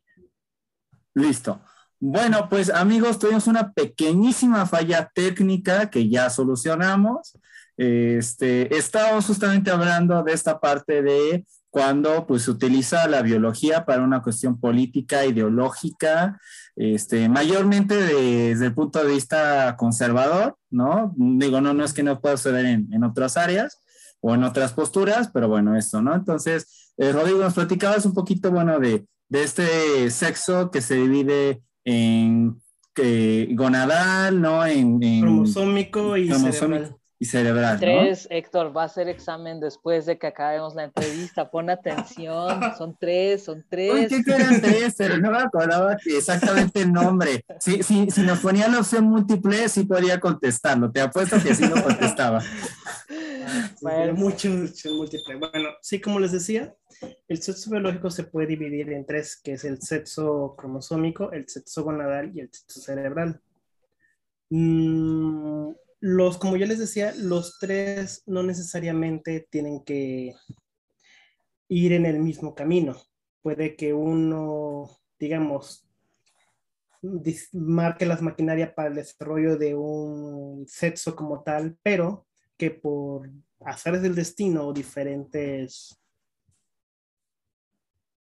Listo. Bueno, pues amigos, tuvimos una pequeñísima falla técnica que ya solucionamos. Este, estábamos justamente hablando de esta parte de cuando pues se utiliza la biología para una cuestión política, ideológica, este, mayormente desde el punto de vista conservador, ¿no? Digo, no, no es que no pueda suceder en, en otras áreas o en otras posturas, pero bueno, esto, ¿no? Entonces, eh, Rodrigo, nos platicabas un poquito, bueno, de, de este sexo que se divide en eh, gonadal, ¿no? En, en cromosómico y cromosómico cerebral. y cerebral, ¿no? Tres, Héctor, va a hacer examen después de que acabemos la entrevista. Pon atención, (laughs) son tres, son Uy, tres. ¿qué eran (laughs) tres? Pero no me acordaba que exactamente el nombre. Sí, sí, si nos ponía la opción múltiple, sí podía contestarlo. Te apuesto que sí lo contestaba. (laughs) Sí, Bueno. tiene mucho, mucho múltiple. Bueno, sí, como les decía, el sexo biológico se puede dividir en tres, que es el sexo cromosómico, el sexo gonadal y el sexo cerebral. Mm, los, como yo les decía, los tres no necesariamente tienen que ir en el mismo camino. Puede que uno, digamos, marque las maquinarias para el desarrollo de un sexo como tal, pero que por azares del destino o diferentes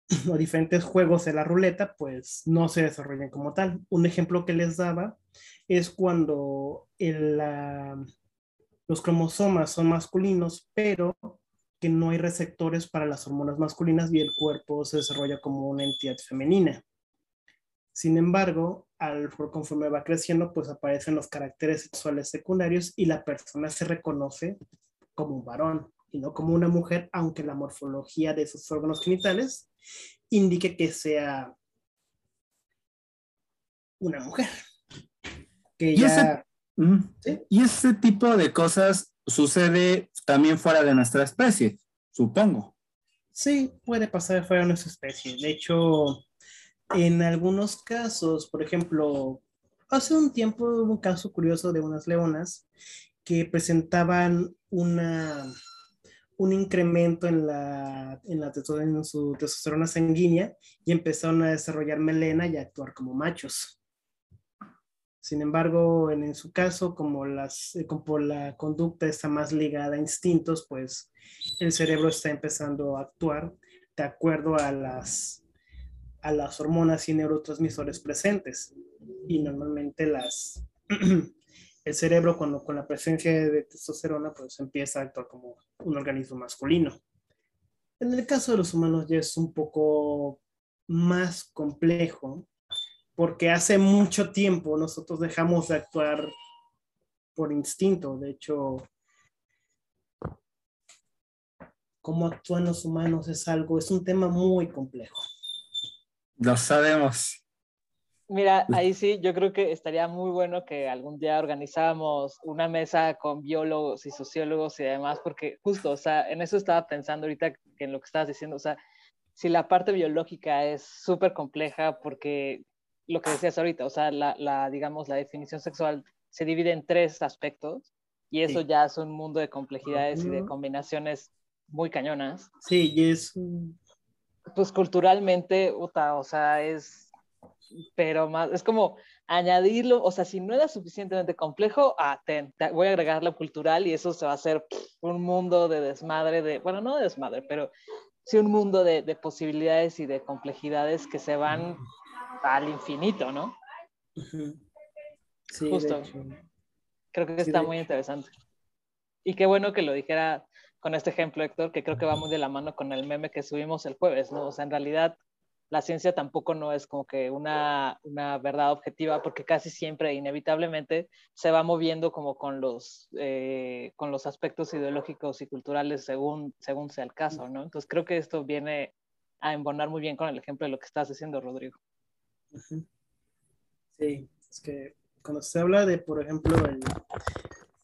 (clears throat) o diferentes juegos de la ruleta, pues no se desarrollan como tal. Un ejemplo que les daba es cuando los cromosomas son masculinos, pero que no hay receptores para las hormonas masculinas y el cuerpo se desarrolla como una entidad femenina. Sin embargo, al, conforme va creciendo, pues aparecen los caracteres sexuales secundarios y la persona se reconoce como un varón y no como una mujer, aunque la morfología de sus órganos genitales indique que sea una mujer. Que Y ese-. Sí. Y ese tipo de cosas sucede también fuera de nuestra especie, supongo. sí, puede pasar fuera de nuestra especie. De hecho, en algunos casos, por ejemplo, hace un tiempo hubo un caso curioso de unas leonas que presentaban una, un incremento en, la, en, la en su testosterona sanguínea y empezaron a desarrollar melena y a actuar como machos. Sin embargo, en, en su caso, como, las, eh, como la conducta está más ligada a instintos, pues el cerebro está empezando a actuar de acuerdo a las, a las hormonas y neurotransmisores presentes. Y normalmente las, (clears throat) el cerebro con, con la presencia de testosterona pues empieza a actuar como un organismo masculino. En el caso de los humanos ya es un poco más complejo porque hace mucho tiempo nosotros dejamos de actuar por instinto. De hecho, cómo actúan los humanos es algo, es un tema muy complejo. Lo sabemos. Mira, ahí sí, yo creo que estaría muy bueno que algún día organizáramos una mesa con biólogos y sociólogos y demás, porque justo, o sea, en eso estaba pensando ahorita que en lo que estabas diciendo, o sea, si la parte biológica es súper compleja, porque lo que decías ahorita, o sea, la, la, digamos, la definición sexual se divide en tres aspectos y eso ya es un mundo de complejidades y de combinaciones muy cañonas. Sí, y es... Pues culturalmente, o sea, es pero más, es como añadirlo, o sea, si no era suficientemente complejo, ah, ten, voy a agregar lo cultural y eso se va a hacer un mundo de desmadre, de, bueno, no de desmadre, pero sí un mundo de, de posibilidades y de complejidades que se van al infinito, ¿no? Sí, Justo. Creo que está muy interesante. Y qué bueno que lo dijera con este ejemplo, Héctor, que creo que va muy de la mano con el meme que subimos el jueves, ¿no? O sea, en realidad la ciencia tampoco no es como que una, una verdad objetiva, porque casi siempre, inevitablemente, se va moviendo como con los, eh, con los aspectos ideológicos y culturales según, según sea el caso, ¿no? Entonces creo que esto viene a embonar muy bien con el ejemplo de lo que estás diciendo, Rodrigo. Sí, es que cuando se habla de, por ejemplo, el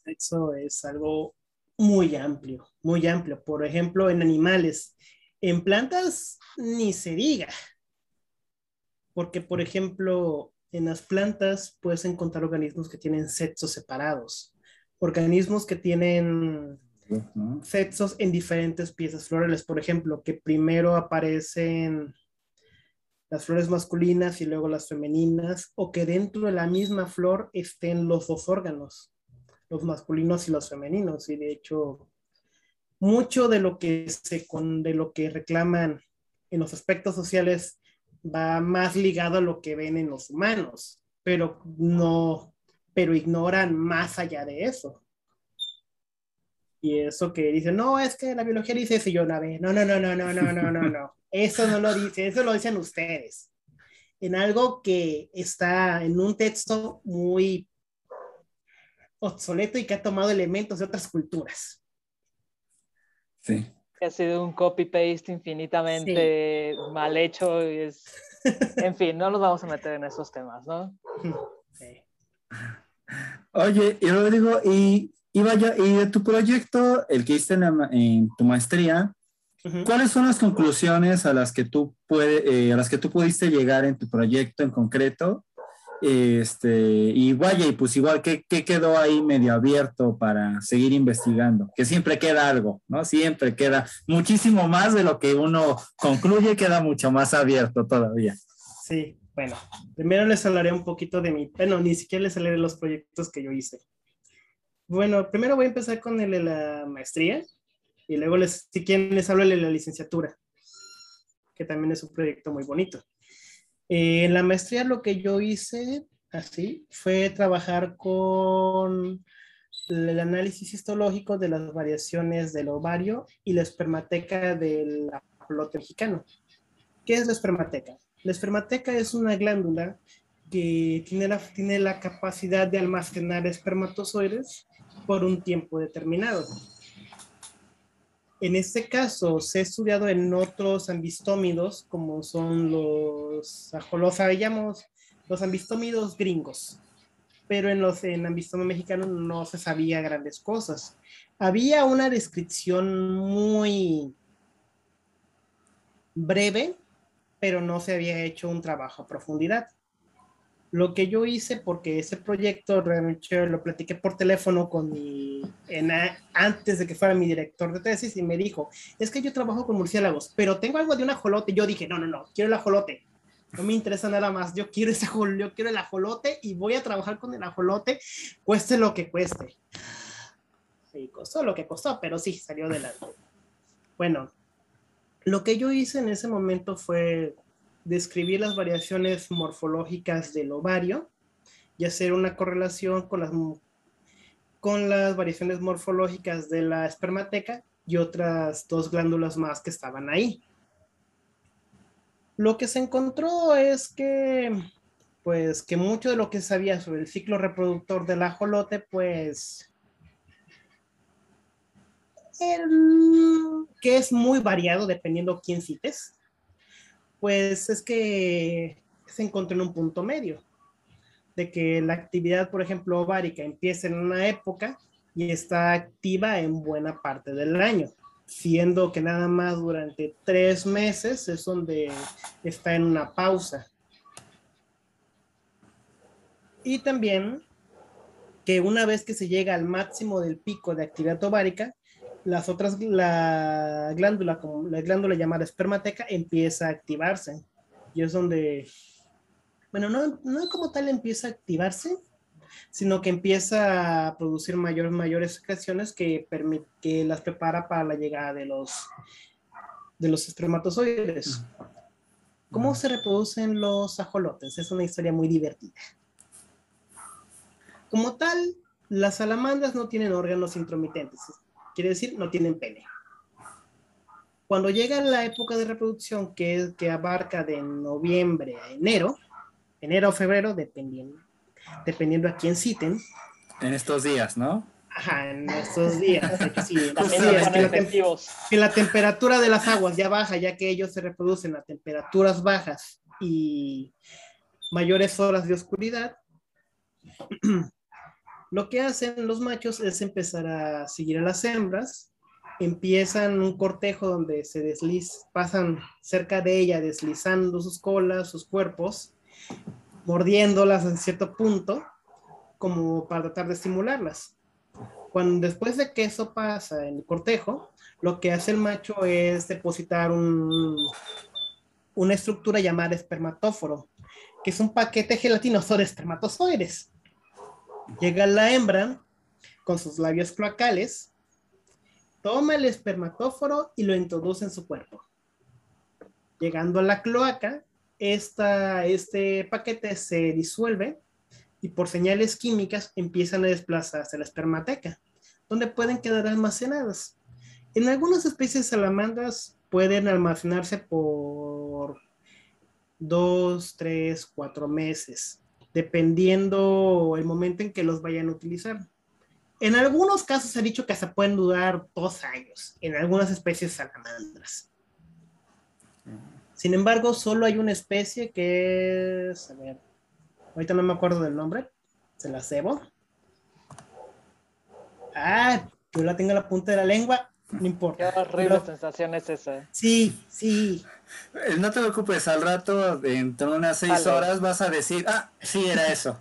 sexo es algo muy amplio, muy amplio. Por ejemplo, en animales, en plantas ni se diga. Porque, por ejemplo, en las plantas puedes encontrar organismos que tienen sexos separados, organismos que tienen sexos en diferentes piezas florales. Por ejemplo, que primero aparecen las flores masculinas y luego las femeninas, o que dentro de la misma flor estén los dos órganos, los masculinos y los femeninos. Y de hecho, mucho de lo que se con, de lo que reclaman en los aspectos sociales va más ligado a lo que ven en los humanos, pero no, pero ignoran más allá de eso. Y eso que dicen, no, es que la biología dice eso, y yo, no, no, no, no, no, no, no, no, no, no, eso no lo dice, eso lo dicen ustedes. En algo que está en un texto muy obsoleto y que ha tomado elementos de otras culturas. Sí que ha sido un copy-paste infinitamente mal hecho. Y es... (laughs) En fin, no nos vamos a meter en esos temas, ¿no? Sí. Oye, y Rodrigo, y, y, vaya, y de tu proyecto, el que hiciste en, tu maestría, ¿cuáles son las conclusiones a las que tú puede, eh, a las que tú pudiste llegar en tu proyecto en concreto? Este, y vaya, y pues igual, ¿qué, quedó ahí medio abierto para seguir investigando? Que siempre queda algo, ¿no? Siempre queda muchísimo más de lo que uno concluye, queda mucho más abierto todavía. Sí, bueno, primero les hablaré un poquito de mi, bueno, ni siquiera les hablaré de los proyectos que yo hice. Bueno, primero voy a empezar con el de la maestría y luego les, si quieren les hablo de la licenciatura, que también es un proyecto muy bonito. Eh, en la maestría lo que yo hice así fue trabajar con el análisis histológico de las variaciones del ovario y la espermateca del ajolote mexicano. ¿Qué es la espermateca? La espermateca es una glándula que tiene la, tiene la capacidad de almacenar espermatozoides por un tiempo determinado. En este caso, se ha estudiado en otros ambistómidos, como son los, los sabíamos, los ambistómidos gringos, pero en los en ambistomio mexicano no se sabía grandes cosas. Había una descripción muy breve, pero no se había hecho un trabajo a profundidad. Lo que yo hice, porque ese proyecto realmente lo platiqué por teléfono con mi, en, antes de que fuera mi director de tesis y me dijo, es que yo trabajo con murciélagos, pero tengo algo de un ajolote. Yo dije, no, no, no, quiero el ajolote. No me interesa nada más. Yo quiero ese yo quiero el ajolote y voy a trabajar con el ajolote, cueste lo que cueste. Sí, costó lo que costó, pero sí, salió adelante. Bueno, lo que yo hice en ese momento fue describir las variaciones morfológicas del ovario y hacer una correlación con las, con las variaciones morfológicas de la espermateca y otras dos glándulas más que estaban ahí. Lo que se encontró es que, pues, que mucho de lo que sabía sobre el ciclo reproductor del ajolote, pues, que es muy variado dependiendo quién cites, pues es que se encontró en un punto medio, de que la actividad, por ejemplo, ovárica empieza en una época y está activa en buena parte del año, siendo que nada más durante tres meses es donde está en una pausa. Y también que una vez que se llega al máximo del pico de actividad ovárica, las otras, la glándula, como la glándula llamada espermateca, empieza a activarse. Y es donde, bueno, no, no como tal empieza a activarse, sino que empieza a producir mayores, mayores secreciones que, que las prepara para la llegada de los, de los espermatozoides. ¿Cómo se reproducen los ajolotes? Es una historia muy divertida. Como tal, las salamandras no tienen órganos intromitentes, quiere decir, no tienen pene. Cuando llega la época de reproducción, que, que abarca de noviembre a enero, enero o febrero, dependiendo, dependiendo a quién citen. En estos días, ¿no? Ajá, en estos días. Sí, (laughs) que, la temperatura de las aguas ya baja, ya que ellos se reproducen a temperaturas bajas y mayores horas de oscuridad. (clears throat) Lo que hacen los machos es empezar a seguir a las hembras, empiezan un cortejo donde se deslizan, pasan cerca de ella deslizando sus colas, sus cuerpos, mordiéndolas en cierto punto, como para tratar de estimularlas. Cuando después de que eso pasa en el cortejo, lo que hace el macho es depositar un, una estructura llamada espermatóforo, que es un paquete gelatinoso de espermatozoides. Llega la hembra con sus labios cloacales, toma el espermatóforo y lo introduce en su cuerpo. Llegando a la cloaca, este paquete se disuelve y por señales químicas empiezan a desplazarse a la espermateca, donde pueden quedar almacenadas. En algunas especies salamandras pueden almacenarse por dos, tres, cuatro meses dependiendo el momento en que los vayan a utilizar. En algunos casos se ha dicho que hasta pueden durar dos años, en algunas especies salamandras. Sin embargo, solo hay una especie que es, a ver, ahorita no me acuerdo del nombre, se la cebo. Ah, yo la tengo en la punta de la lengua, no importa. Qué horrible sensación es esa. Sí, sí. Eh, no te preocupes, al rato, dentro de unas seis horas, vas a decir, ah, sí, era eso.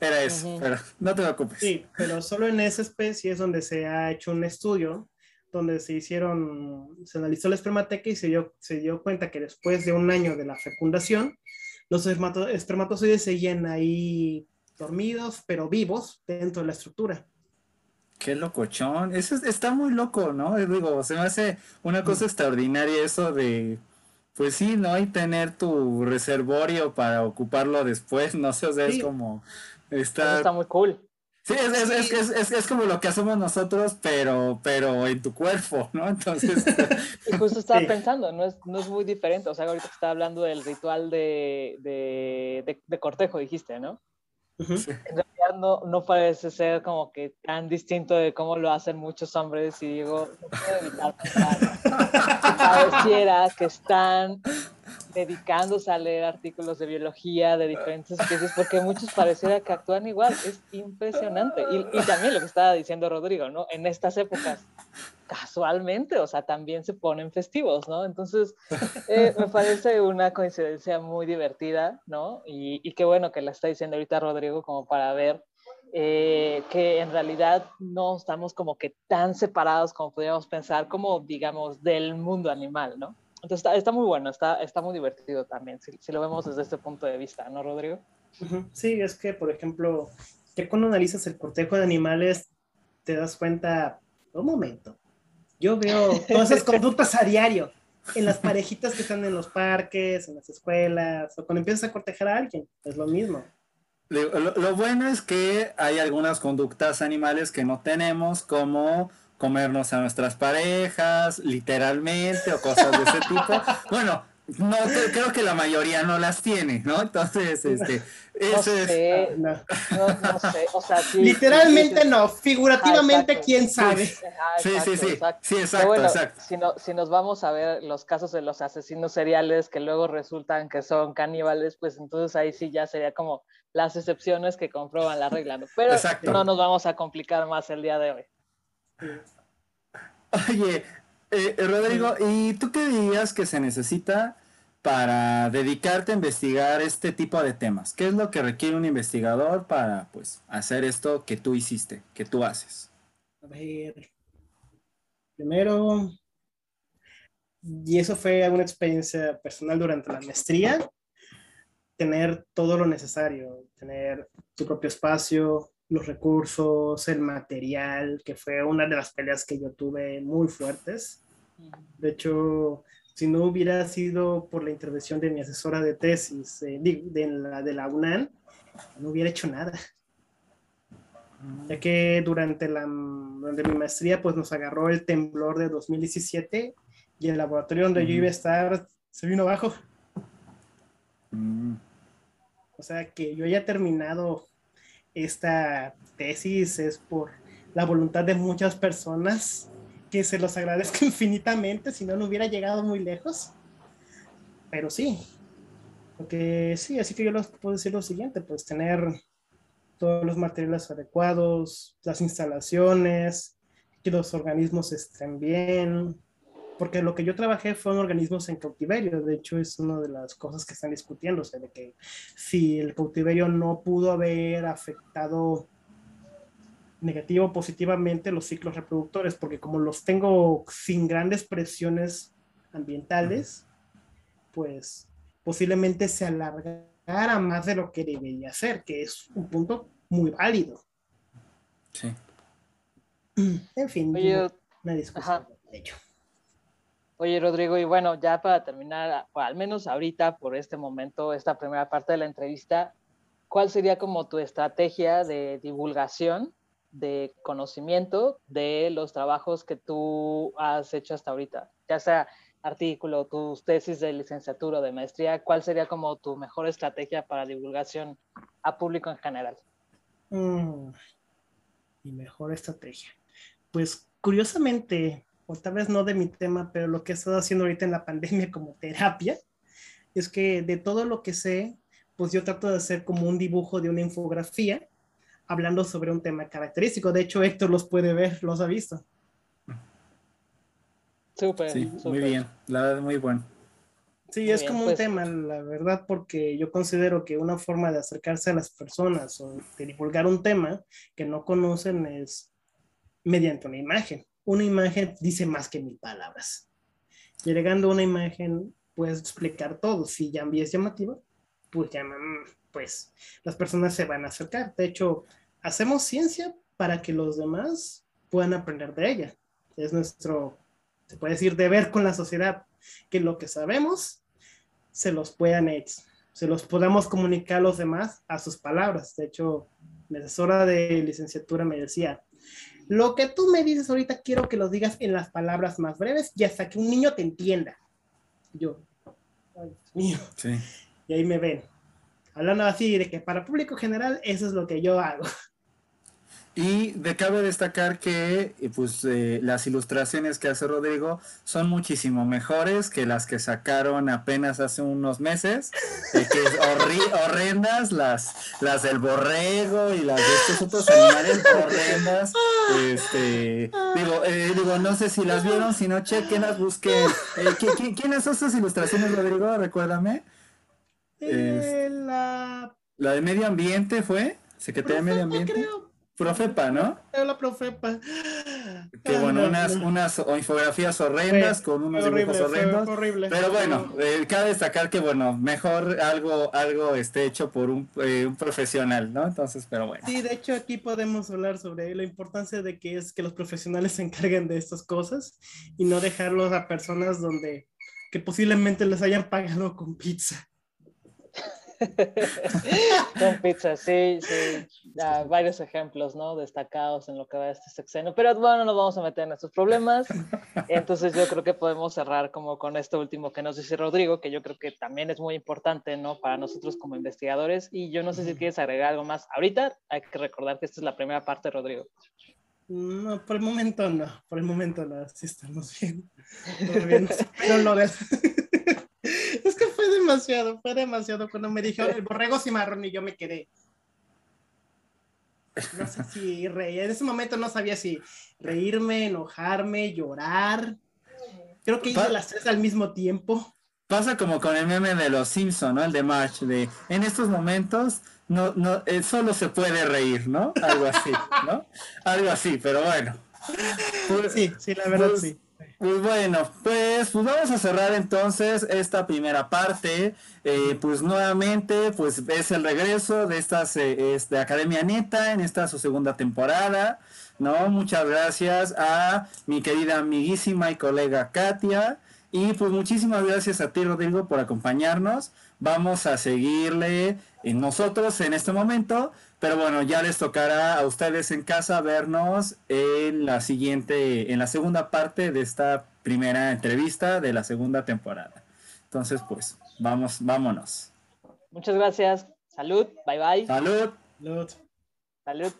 Era eso, pero no te preocupes. Sí, pero solo en esa especie es donde se ha hecho un estudio donde se hicieron, se analizó la espermateca y se dio, se dio cuenta que después de un año de la fecundación, los espermatozoides seguían ahí dormidos, pero vivos dentro de la estructura. Qué locochón. Eso está muy loco, ¿no? Digo, se me hace una cosa extraordinaria eso de, pues sí, ¿no? Y tener tu reservorio para ocuparlo después, (laughs) no sé, o sea, es como... Está... está muy cool. Sí, es, es, es, es, como lo que hacemos nosotros, pero, pero en tu cuerpo, (laughs) ¿no? Entonces... (laughs) y justo estaba pensando, no es, no es muy diferente, o sea, ahorita estaba hablando del ritual de, de, de cortejo, dijiste, ¿no? En realidad no, no, parece ser como que tan distinto de cómo lo hacen muchos hombres y digo, no puedo evitar (laughs) pensar pareciera que están dedicándose a leer artículos de biología de diferentes especies porque muchos pareciera que actúan igual, es impresionante. Y, y también lo que estaba diciendo Rodrigo, ¿no? En estas épocas casualmente, o sea, también se ponen festivos, ¿no? Entonces, eh, me parece una coincidencia muy divertida, ¿no? Y, y, qué bueno que la está diciendo ahorita Rodrigo como para ver eh, que en realidad no estamos como que tan separados como podríamos pensar, como digamos, del mundo animal, ¿no? Entonces está, está muy bueno, está, está muy divertido también, si, si, lo vemos desde este punto de vista, ¿no, Rodrigo? Sí, es que, por ejemplo, que cuando analizas el cortejo de animales, te das cuenta, un momento, yo veo todas esas (laughs) conductas a diario en las parejitas que están en los parques, en las escuelas, o cuando empiezas a cortejar a alguien, es lo mismo. Lo, bueno es que hay algunas conductas animales que no tenemos, como comernos a nuestras parejas, literalmente, o cosas de ese tipo. (laughs) Bueno, No, creo que la mayoría no las tiene, ¿no? Entonces, este, no sé, No. no, no sé, o sea, sí, Literalmente sí, sí, no, figurativamente, exacto. quién sabe. Sí, sí, sí. exacto. Sí, Pero exacto, bueno, exacto. Si, no- si nos vamos a ver los casos de los asesinos seriales que luego resultan que son caníbales, pues entonces ahí sí ya sería como las excepciones que comprueban la regla, ¿no? Pero Exacto. no nos vamos a complicar más el día de hoy. Oye, eh, Rodrigo, ¿y tú qué dirías que se necesita para dedicarte a investigar este tipo de temas? ¿Qué es lo que requiere un investigador para, pues, hacer esto que tú hiciste, que tú haces? A ver. Primero, y eso fue una experiencia personal durante la maestría, tener todo lo necesario, tener tu propio espacio, los recursos, el material, que fue una de las peleas que yo tuve muy fuertes. De hecho, si no hubiera sido por la intervención de mi asesora de tesis, eh, digo, de, la, de la UNAM, no hubiera hecho nada ya que durante, la, durante mi maestría pues nos agarró el temblor de 2017 y el laboratorio donde yo iba a estar se vino abajo. Mm, O sea que yo haya terminado esta tesis es por la voluntad de muchas personas que se los agradezco (laughs) infinitamente, si no, no hubiera llegado muy lejos. Pero sí, porque sí, así que yo les puedo decir lo siguiente, pues tener todos los materiales adecuados, las instalaciones, que los organismos estén bien, porque lo que yo trabajé fueron organismos en cautiverio, de hecho es una de las cosas que están discutiéndose, de que si el cautiverio no pudo haber afectado negativo o positivamente los ciclos reproductores, porque como los tengo sin grandes presiones ambientales, pues posiblemente se alargara más de lo que debería ser, que es un punto muy válido. sí. En fin, Oye, una discusión ajá. de ello. Oye, Rodrigo, y bueno, ya para terminar, al menos ahorita, por este momento, esta primera parte de la entrevista, ¿cuál sería como tu estrategia de divulgación, de conocimiento de los trabajos que tú has hecho hasta ahorita? Ya sea artículo, tus tesis de licenciatura o de maestría, ¿cuál sería como tu mejor estrategia para divulgación a público en general? Mm, mi mejor estrategia. Pues curiosamente, o tal vez no de mi tema, pero lo que he estado haciendo ahorita en la pandemia como terapia, es que de todo lo que sé, pues yo trato de hacer como un dibujo de una infografía hablando sobre un tema característico. De hecho, Héctor los puede ver, los ha visto. Súper, Sí, muy súper. bien, la verdad, muy bueno. Sí, Muy es bien, como un pues. tema, la verdad, porque yo considero que una forma de acercarse a las personas o de divulgar un tema que no conocen es mediante una imagen. Una imagen dice más que mil palabras. Y agregando una imagen, puedes explicar todo. Si ya es llamativa, pues ya, mm, pues las personas se van a acercar. De hecho, hacemos ciencia para que los demás puedan aprender de ella. Es nuestro, se puede decir, deber con la sociedad, que lo que sabemos se los puedan se los podamos comunicar a los demás a sus palabras. De hecho, mi asesora de licenciatura me decía, lo que tú me dices ahorita quiero que lo digas en las palabras más breves y hasta que un niño te entienda. Yo, ay, Dios mío, Sí. y ahí me ven. Hablando así de que para público general eso es lo que yo hago. Y de cabe destacar que eh, pues, eh, las ilustraciones que hace Rodrigo son muchísimo mejores que las que sacaron apenas hace unos meses, eh, que es horri- horrendas, las, las del borrego y las de estos otros animales horrendas. Este, digo, eh, digo, no sé si las vieron, si no, chequenlas, busquen. Eh, ¿qui- qui- ¿Quiénes son estas ilustraciones, Rodrigo? Recuérdame. Eh, la La de medio ambiente fue, Secretaría de Medio Ambiente. creo, Profepa, ¿no? la profepa. Que bueno, no, unas, unas infografías horrendas Fue- con unos dibujos horrible, fue horrendos. horrible. Pero bueno, eh, cabe destacar que bueno, mejor algo, algo esté hecho por un, eh, un profesional, ¿no? Entonces, pero bueno. Sí, de hecho aquí podemos hablar sobre la importancia de que es que los profesionales (laughs) se encarguen de estas cosas y no dejarlos a personas donde que posiblemente les hayan pagado con pizza. (laughs) Con pizza, sí, sí. varios ejemplos, ¿no? Destacados en lo que va este sexenio. Pero bueno, no nos vamos a meter en estos problemas. Entonces yo creo que podemos cerrar como con esto último que nos dice Rodrigo, que yo creo que también es muy importante, ¿no? Para nosotros como investigadores. Y yo no sé si quieres agregar algo más. Ahorita hay que recordar que esta es la primera parte, Rodrigo. No, por el momento no, por el momento no, sí estamos bien. bien. (laughs) Pero lo de... demasiado, fue demasiado cuando me dijeron el borrego cimarrón y yo me quedé. No sé si reír, en ese momento no sabía si reírme, enojarme, llorar. Creo que hice las tres al mismo tiempo. Pasa como con el meme de los Simpson, ¿no? El de March, de en estos momentos no, no, eh, solo se puede reír, ¿no? Algo así, ¿no? Algo así, pero bueno. Pues, sí, sí, la verdad pues, sí. Pues bueno, pues, pues, vamos a cerrar entonces esta primera parte. Eh, pues nuevamente, pues es el regreso de estas eh, de Academia Neta en esta su segunda temporada. ¿no? Muchas gracias a mi querida amiguísima y colega Katia. Y pues muchísimas gracias a ti, Rodrigo, por acompañarnos. Vamos a seguirle en nosotros en este momento, pero bueno, ya les tocará a ustedes en casa vernos en la siguiente, en la segunda parte de esta primera entrevista de la segunda temporada. Entonces, pues, vamos, vámonos. Muchas gracias. Salud. Bye bye. Salud. Salud. Salud.